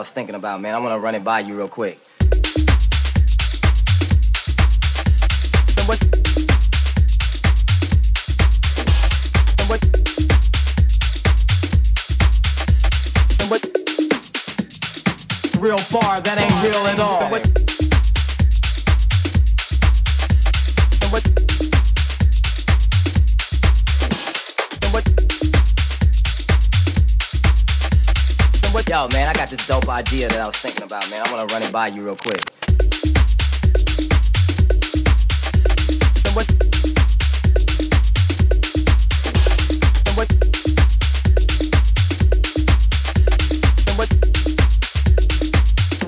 was thinking about, man. I want to run it by you real quick. Real far, that ain't real at all. Yo, man, I got this dope idea that I was thinking about, man. I want to run it by you real quick. What? What? What?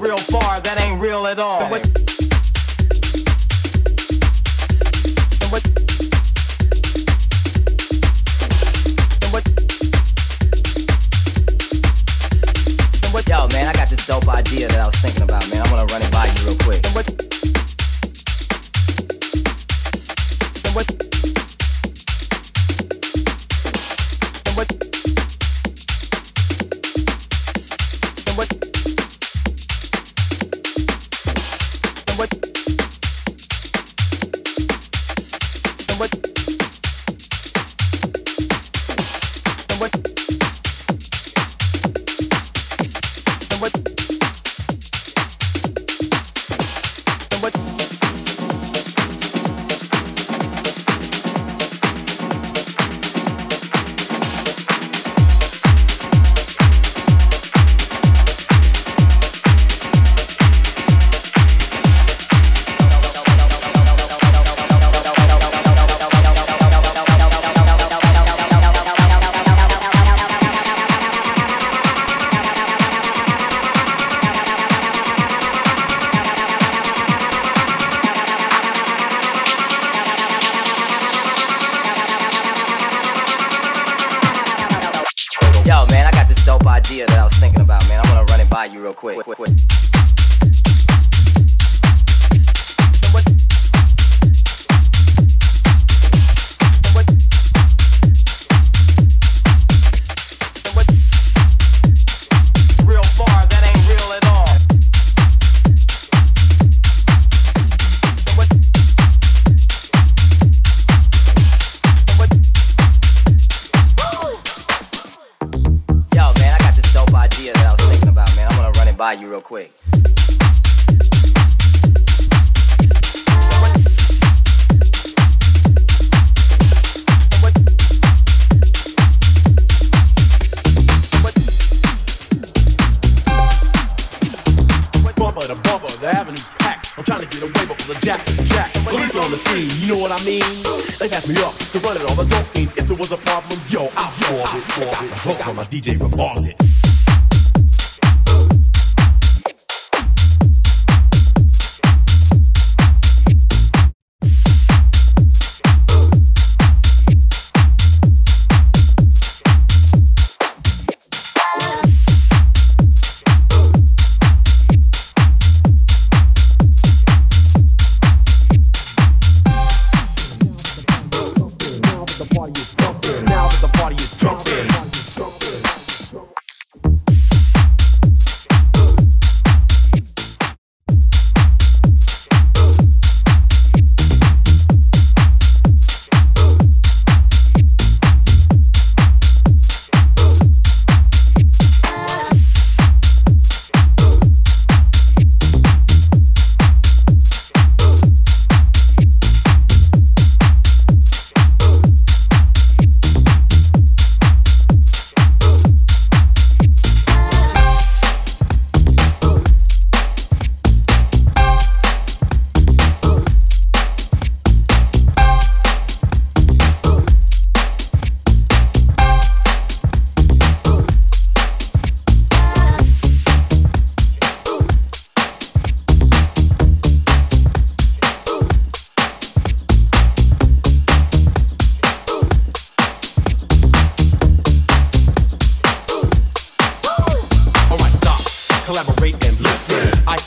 Real far, that ain't real at all. DJ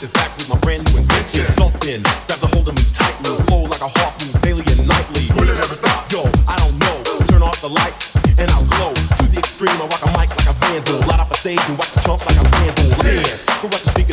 is back with my brand new invention. Something grabs a hold of me tightly, flow like a harpoon daily and nightly. Will it ever stop? Yo, I don't know. Turn off the lights and I'll glow to the extreme. I rock a mic like a vandal, light up a stage and watch the chump like a vandal. Dance, caress the speaker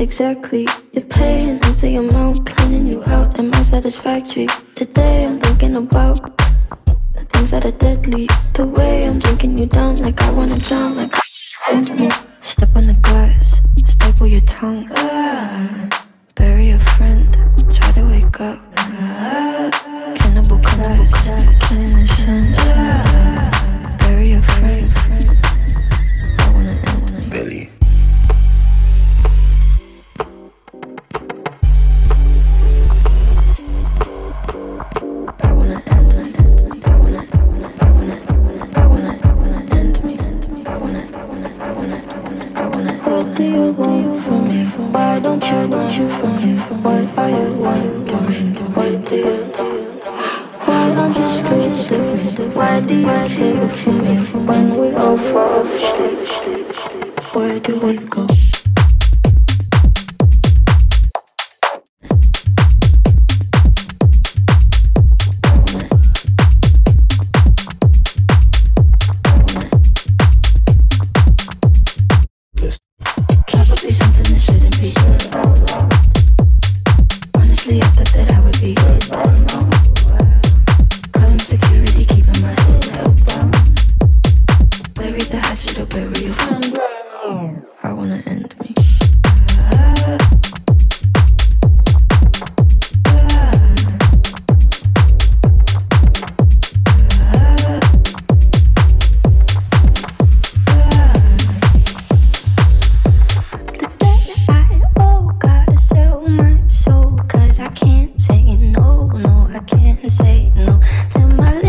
exactly? You're paying is the amount cleaning you out. Am I satisfactory? Today I'm thinking about the things that are deadly. The way I'm drinking you down, like I wanna drown, like hold me. Step on the glass, staple your tongue. Ah, bury a friend, try to wake up. Ah, cannibal, cannibal, killing the sun. Ah, do you want from me? Why don't you want you from me? What are you wondering? What do you? Why aren't you scared of me? Why do you care for me when we all fall asleep? Where do we go? Can't say no. Then my